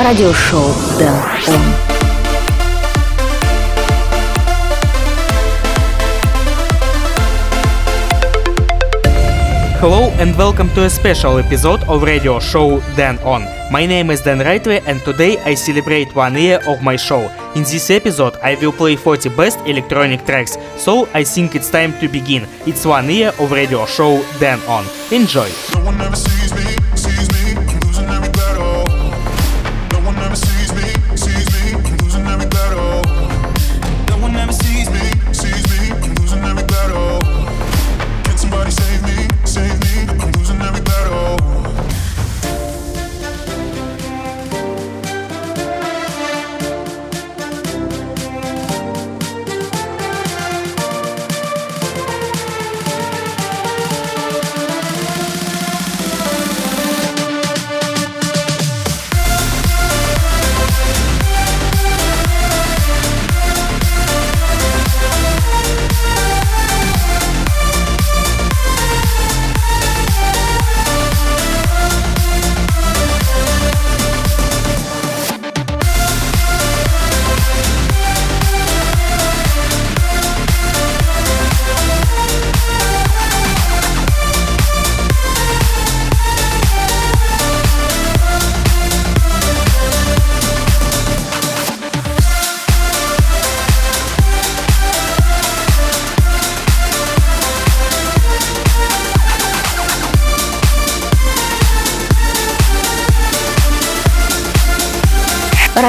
радиошоу Дэн Он. Hello and welcome to a special episode of radio show Dan On. My name is Dan Rightway and today I celebrate one year of my show. In this episode I will play 40 best electronic tracks, so I think it's time to begin. It's one year of radio show Dan On. Enjoy! No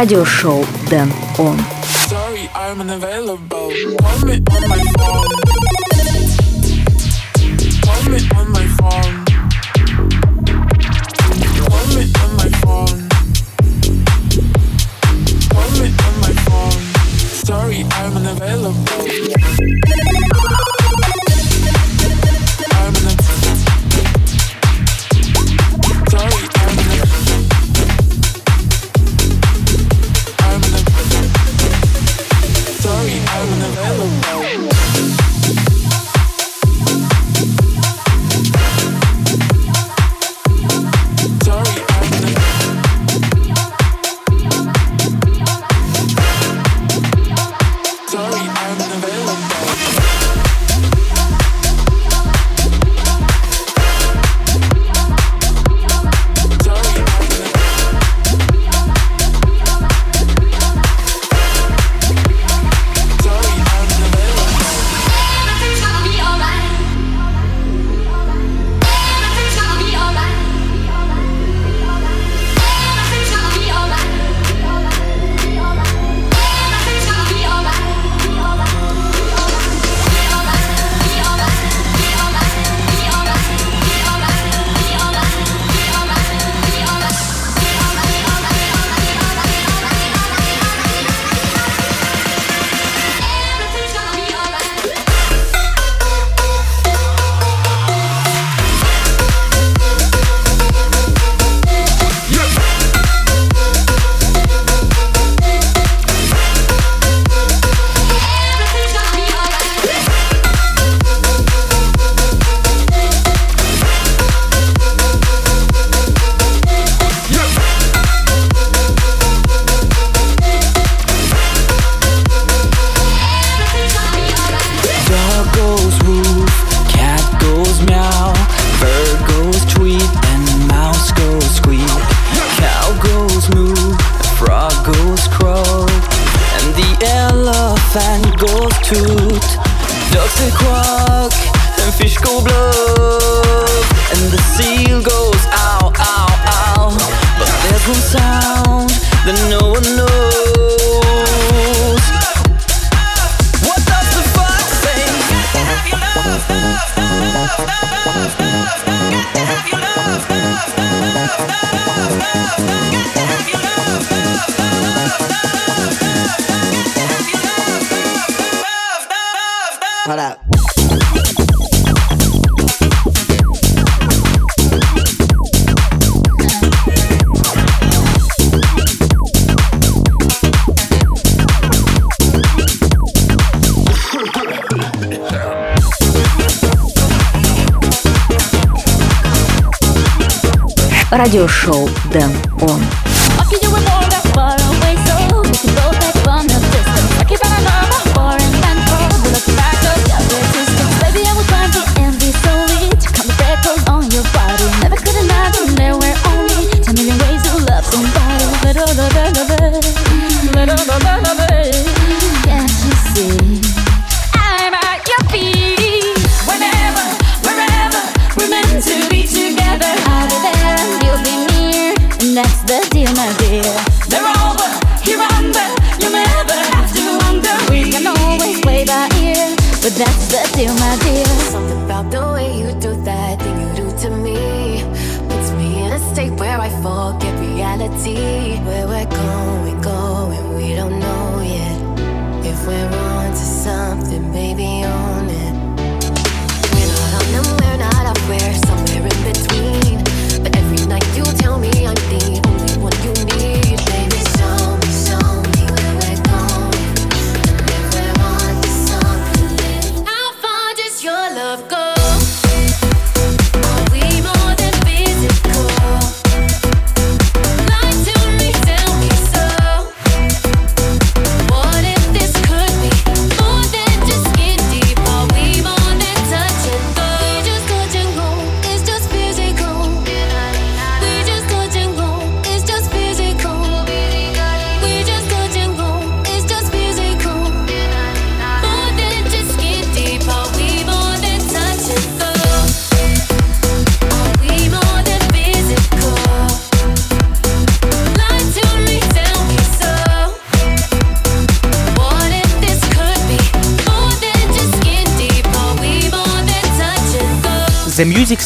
радиошоу «Дэн Он». And the seal goes ow, ow, ow. But there's sound that no one knows. радиошоу Дэн Он.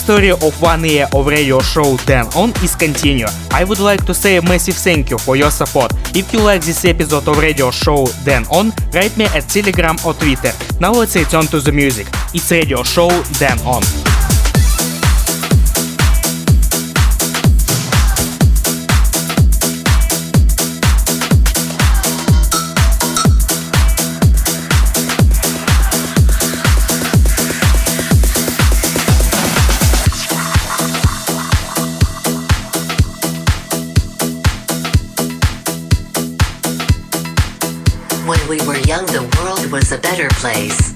Story of one year of radio show Dan On is continue. I would like to say a massive thank you for your support. If you like this episode of radio show Dan On, write me at Telegram or Twitter. Now let's return to the music. It's radio show Dan On. Was a better place.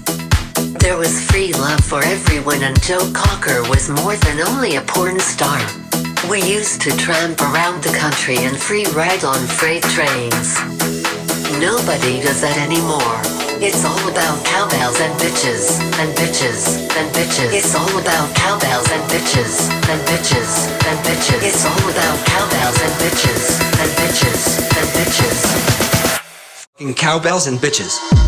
There was free love for everyone, and Joe Cocker was more than only a porn star. We used to tramp around the country and free ride on freight trains. Nobody does that anymore. It's all about cowbells and bitches, and bitches, and bitches. It's all about cowbells and bitches, and bitches, and bitches. It's all about cowbells and bitches, and bitches, and bitches. Fucking cowbells and bitches.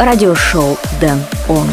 Радиошоу Дэн Он.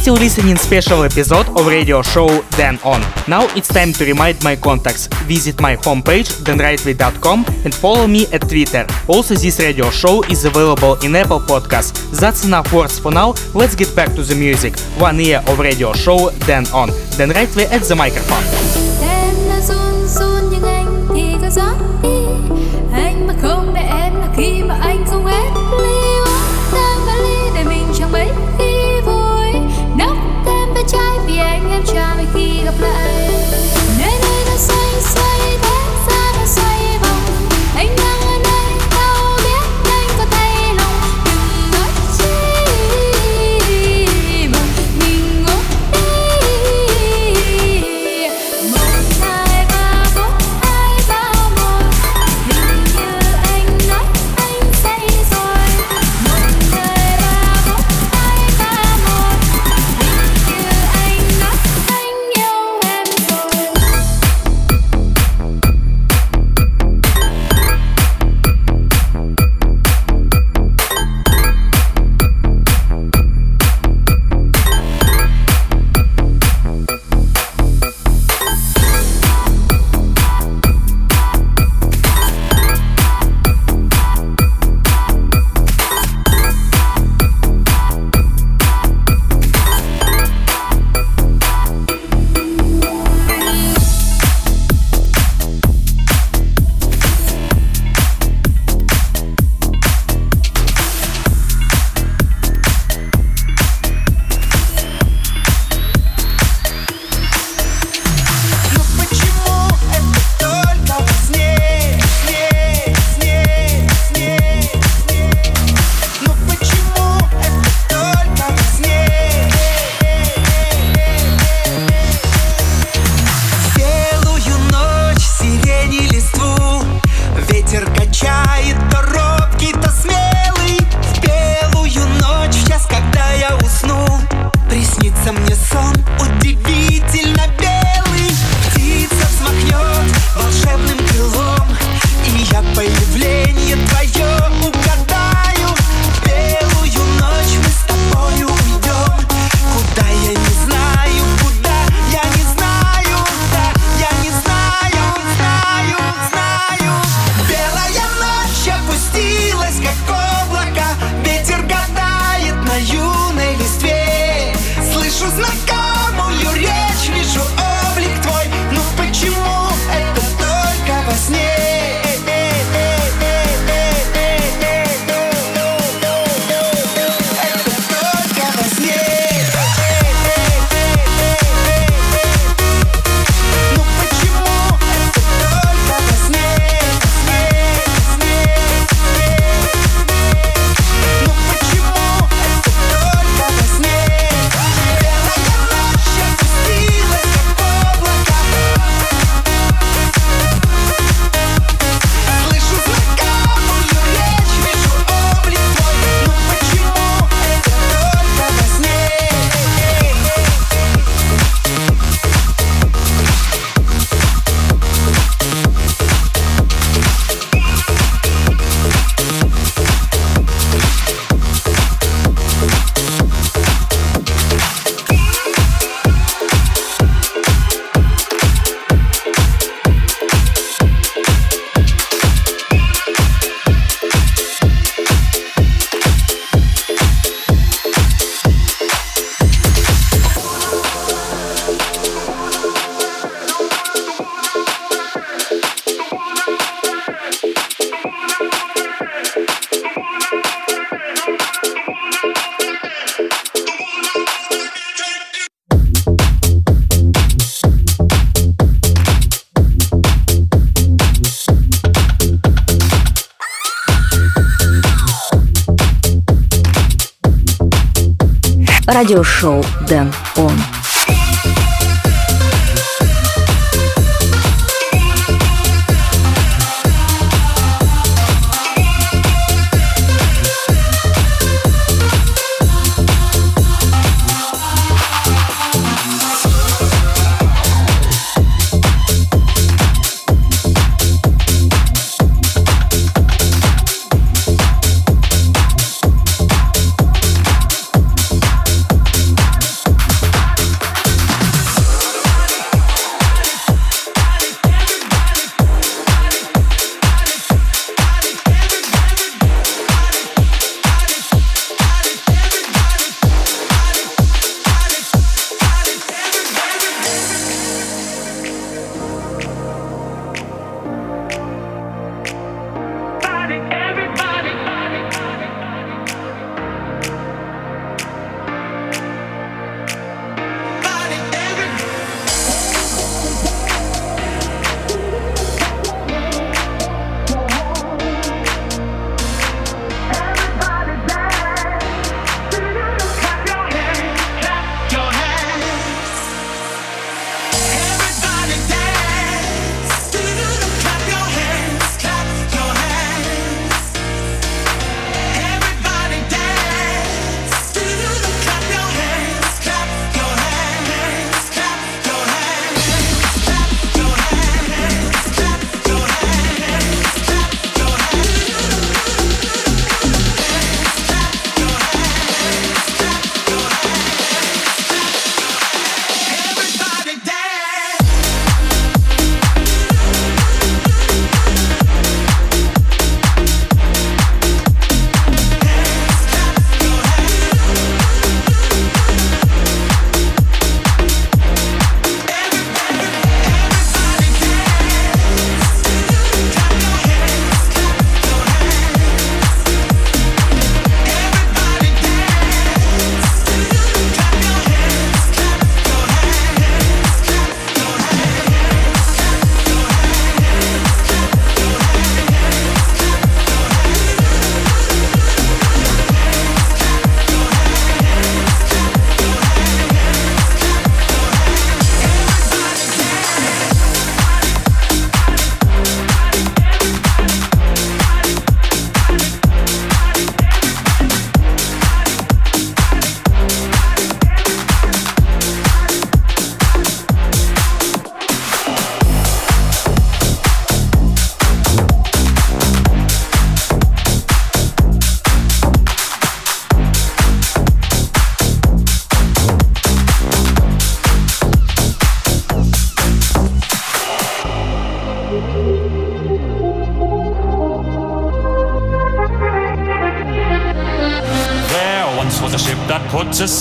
still listening special episode of radio show Dan On. Now it's time to remind my contacts. Visit my homepage thenrightway.com and follow me at Twitter. Also this radio show is available in Apple Podcasts. That's enough words for now. Let's get back to the music. One year of radio show Dan On. Then Rightway at the microphone. Радиошоу Дэн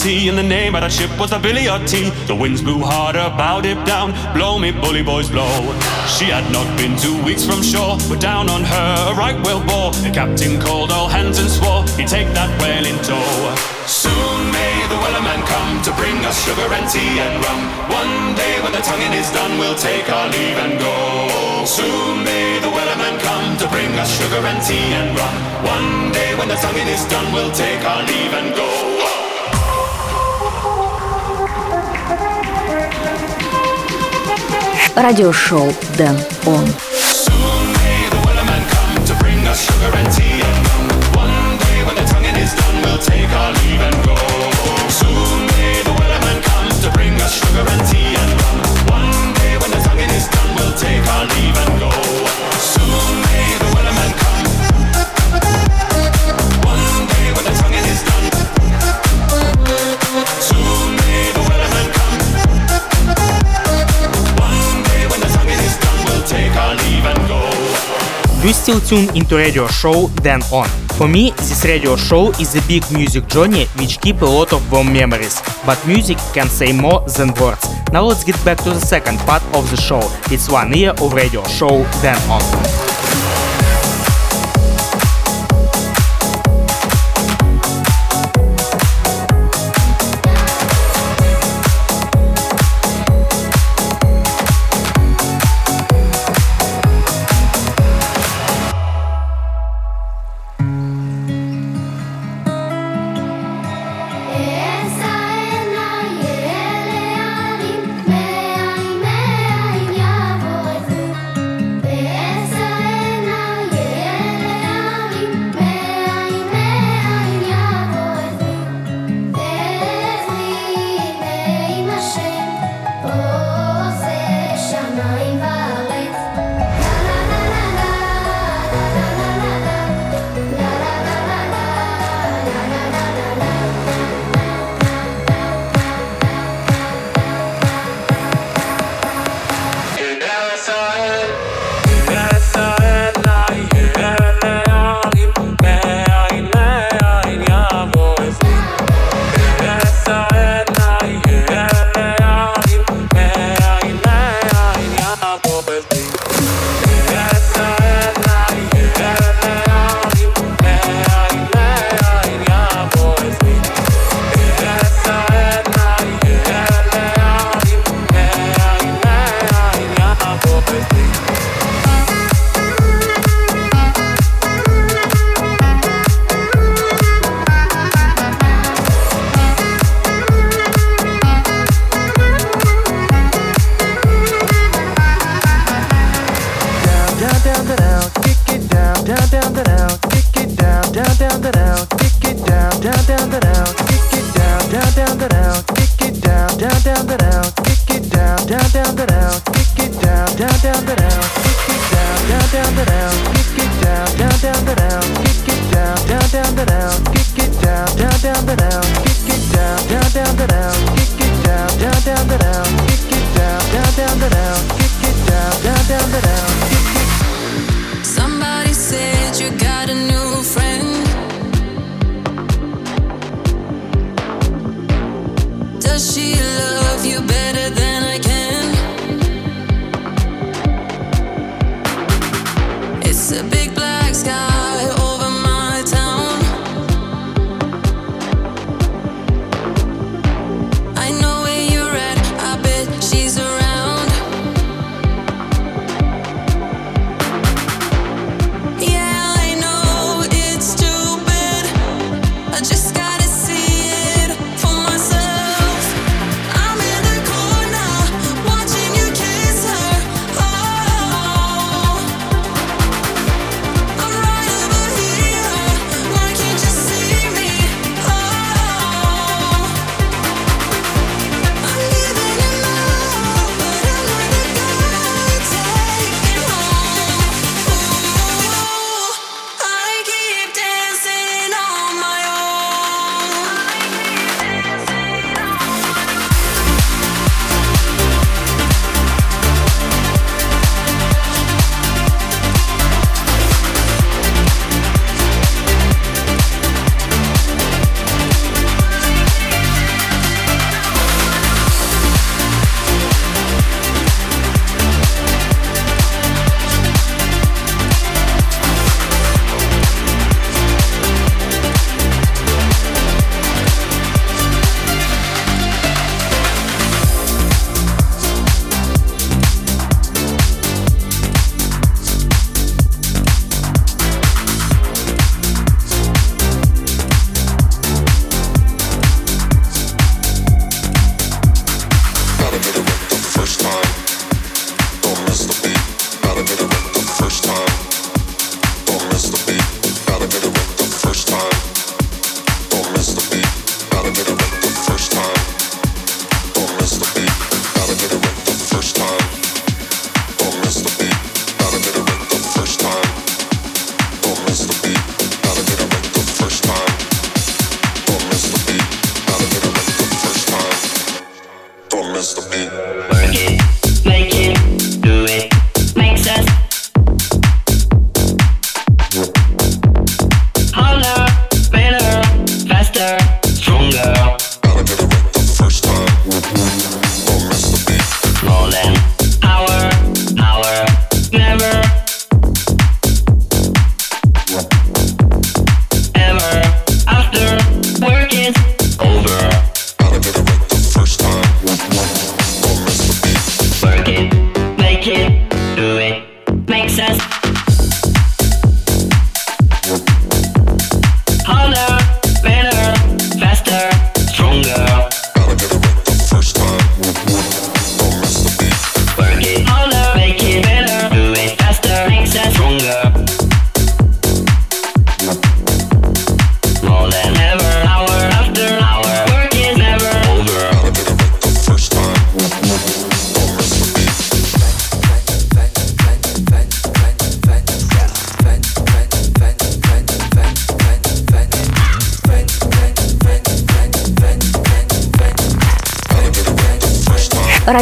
Sea, and the name of that ship was the Billy O' Tea. The winds blew harder, bowed it down. Blow me, bully boys, blow. She had not been two weeks from shore, but down on her a right whale bore. The captain called all hands and swore he'd take that whale in tow. Soon may the wellerman come to bring us sugar and tea and rum. One day when the tonguing is done, we'll take our leave and go. Soon may the wellerman come to bring us sugar and tea and rum. One day when the tonguing is done, we'll take our leave and go. Радиошоу Дэн Он. Still tune into radio show Dan On. For me, this radio show is a big music journey which keep a lot of warm memories. But music can say more than words. Now let's get back to the second part of the show. It's one year of radio show Dan On.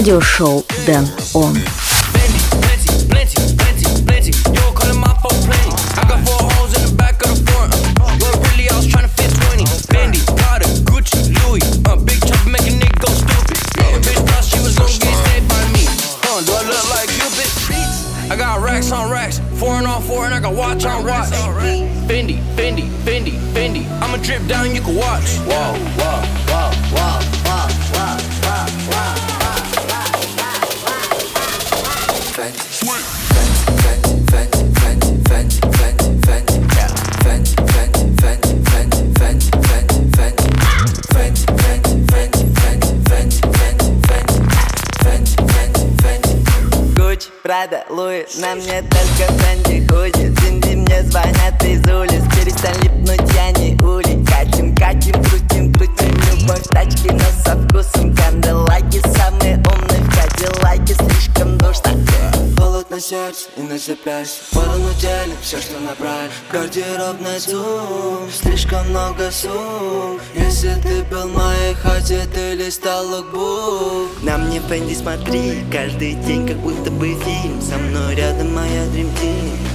Радиошоу Дэн Он. На мне только Фенди будет Инди мне звонят из улиц. Перестань липнуть, я не улей Катим, катим, крутим, крутим Любовь. Тачки, но со вкусом Канделаки самые умные в Кадиллаке. Слишком душно. Холод на сердце и на запястье. Полон уделим все, что набрали. Гардеробный зум Слишком много сум если ты был в моей хате, ты листал лукбук На мне Фэнди смотри, каждый день как будто бы фильм Со мной рядом моя дрим -тим.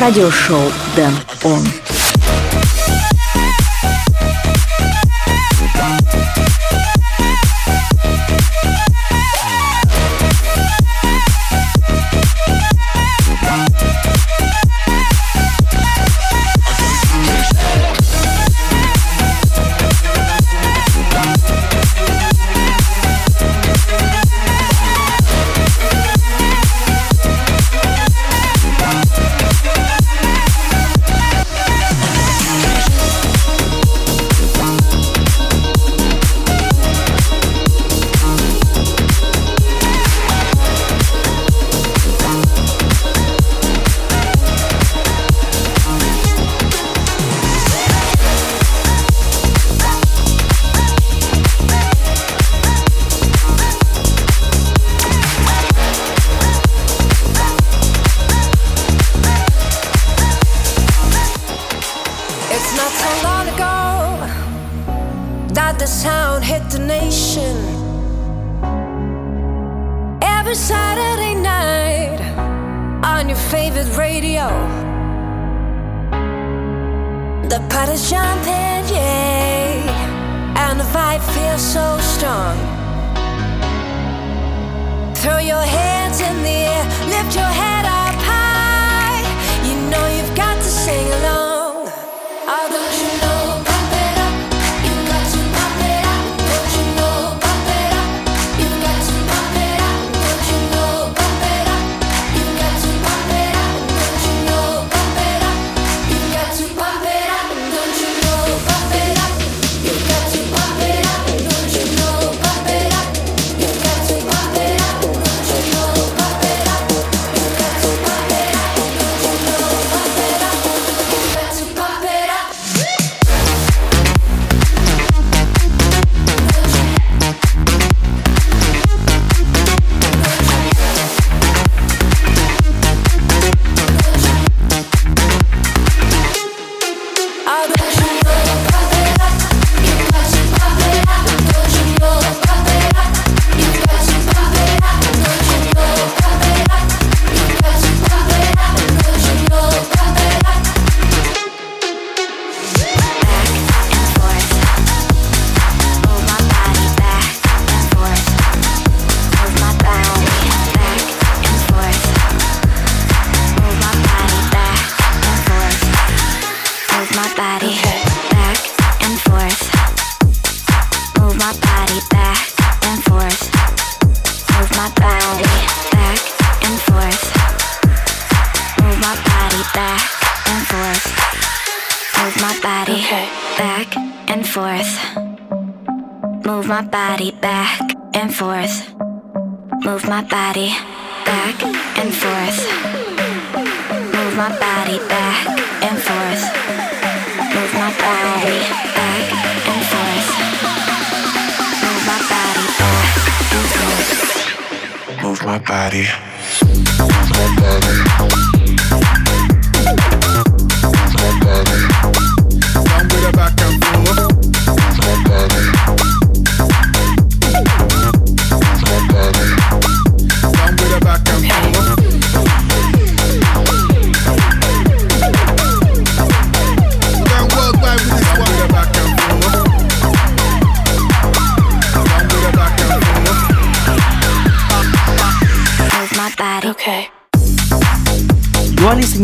радиошоу «Дэн Он».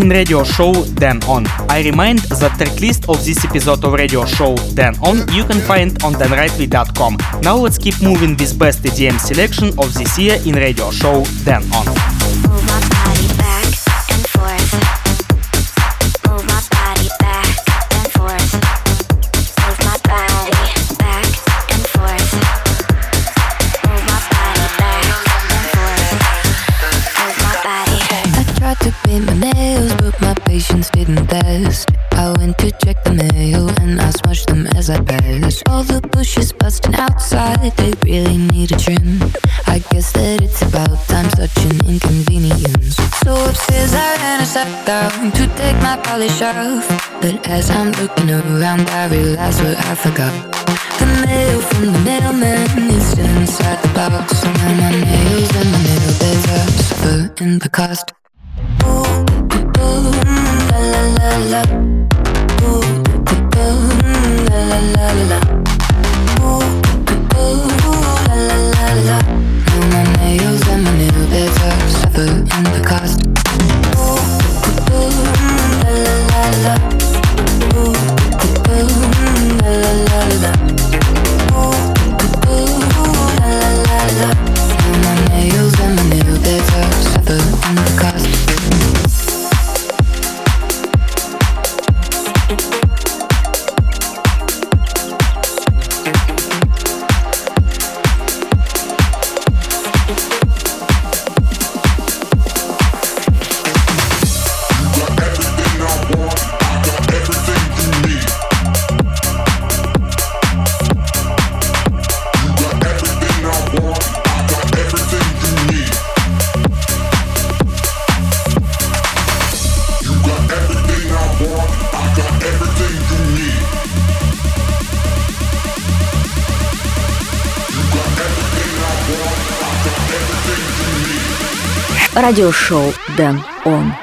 amazing radio show Dan On. I remind that track list of this episode of radio show Dan On you can find on danrightway.com. Now let's keep moving with best EDM selection of this year in radio show Dan On. they really need a trim. I guess that it's about time, such an inconvenience. So upstairs I ran a step down to take my polish off. But as I'm looking around, I realize what I forgot. The mail from the mailman is still inside the box. And when my nails and my nail beds are in the cost. Ooh, ooh, la la la la. Ooh, ooh, ooh, la la la la. радиошоу «Дэн Он».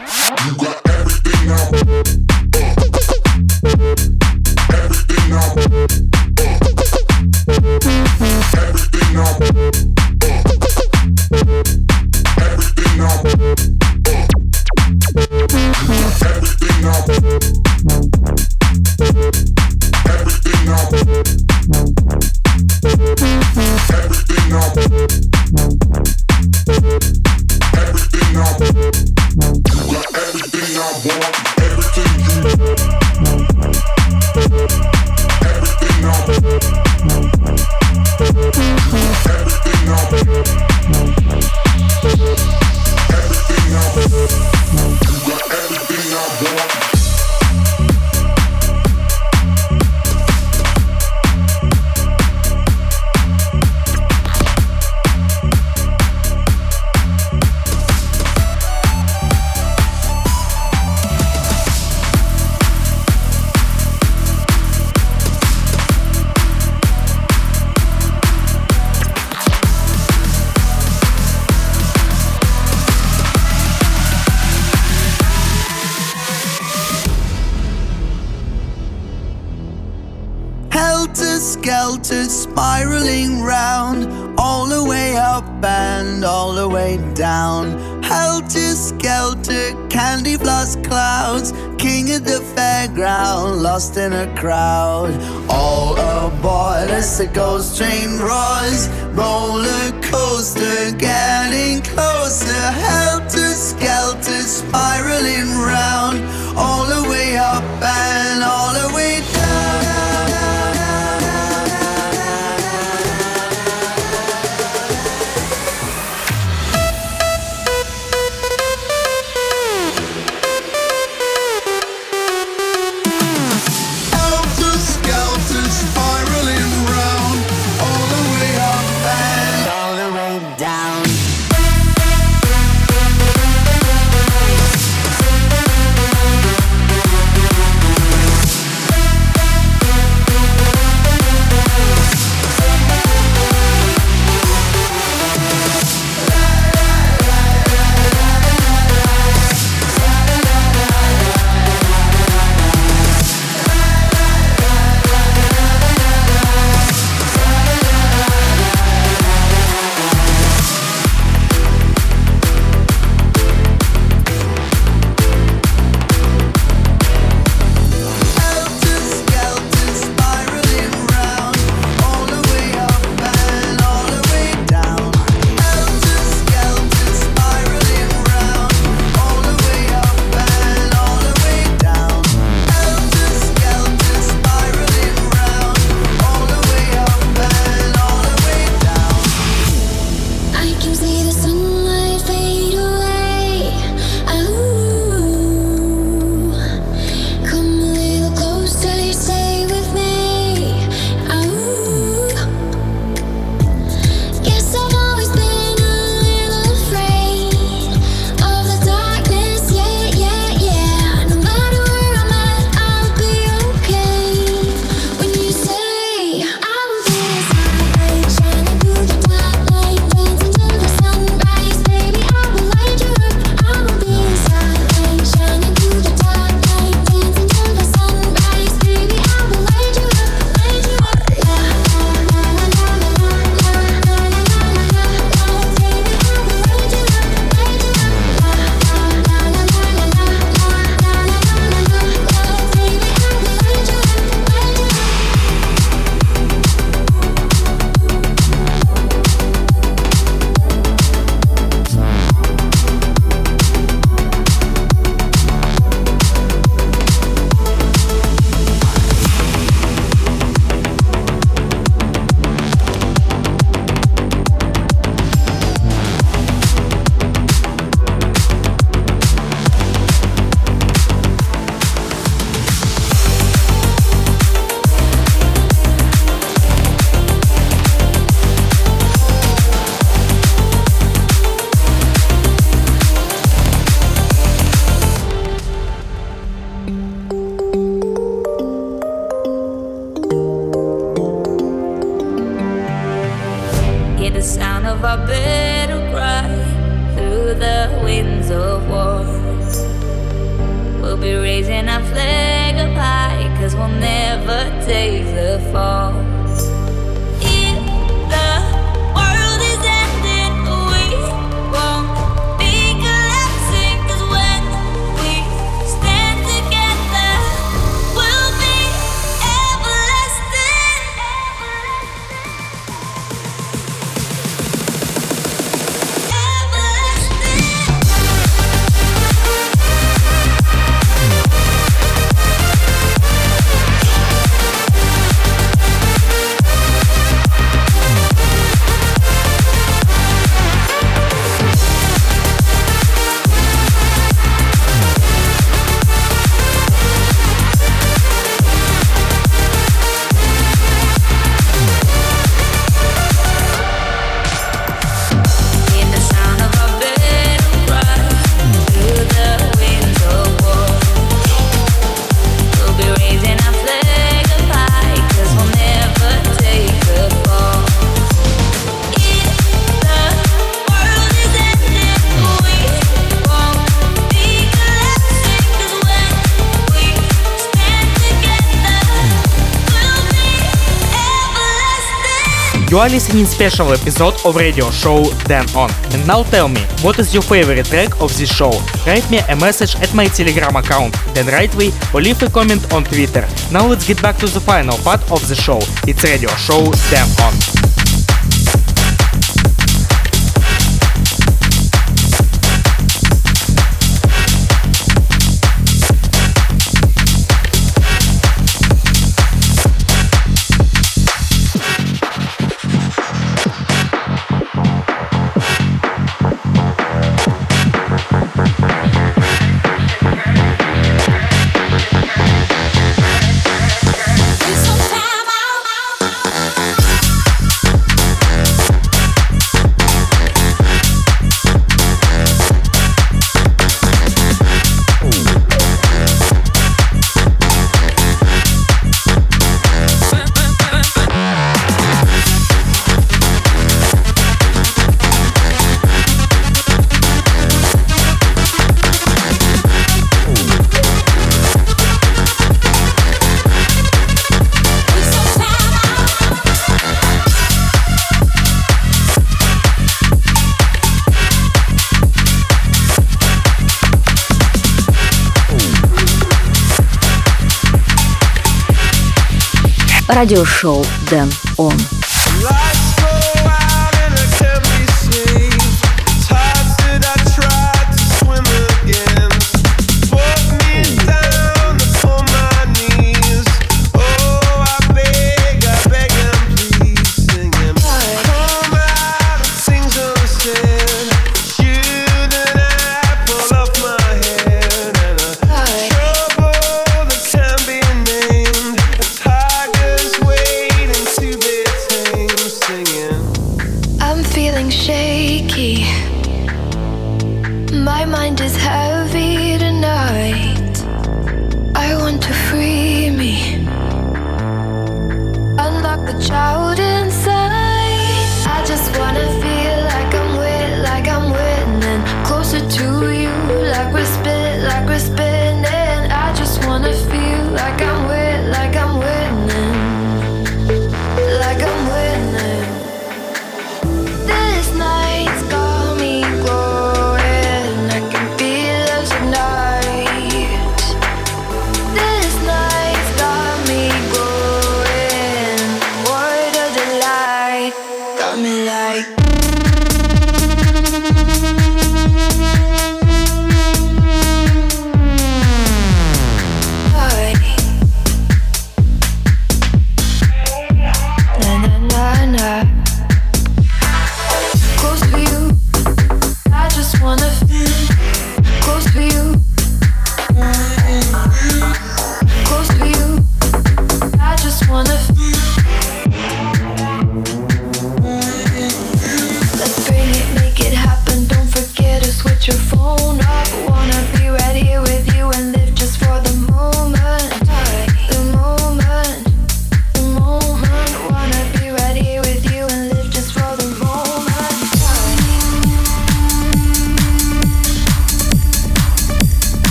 up and all the way down. Helter skelter, candy floss clouds. King of the fairground, lost in a crowd. All aboard as the ghost train roars. Roller coaster, getting closer. Helter skelter, spiraling round. All the way up and all the way down. the sound of our battle cry through the winds of war. We'll be raising our flag up high, cause we'll never take the fall. You are listening special episode of radio show Dan On. And now tell me, what is your favorite track of this show? Write me a message at my Telegram account, then write me or leave a comment on Twitter. Now let's get back to the final part of the show. It's radio show Dan On. радиошоу Дэн Он.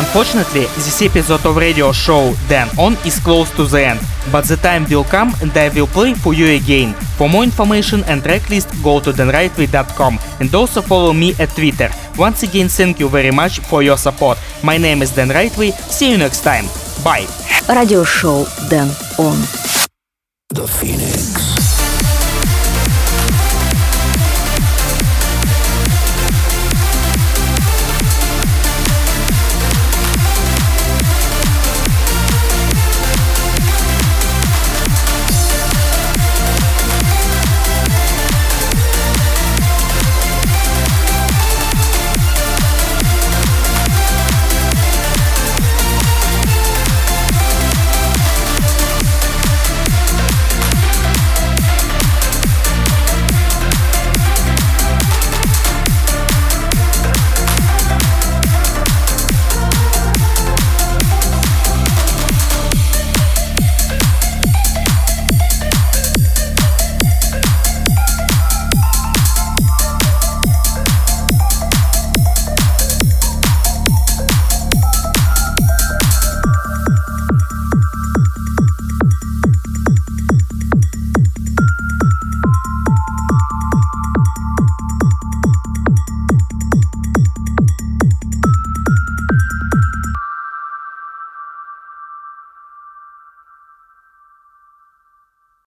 Unfortunately, this episode of radio show Dan On is close to the end, but the time will come and I will play for you again. For more information and tracklist, go to danrightway.com and also follow me at Twitter. Once again, thank you very much for your support. My name is Dan Rightway. See you next time. Bye. Radio show Dan On. The Phoenix.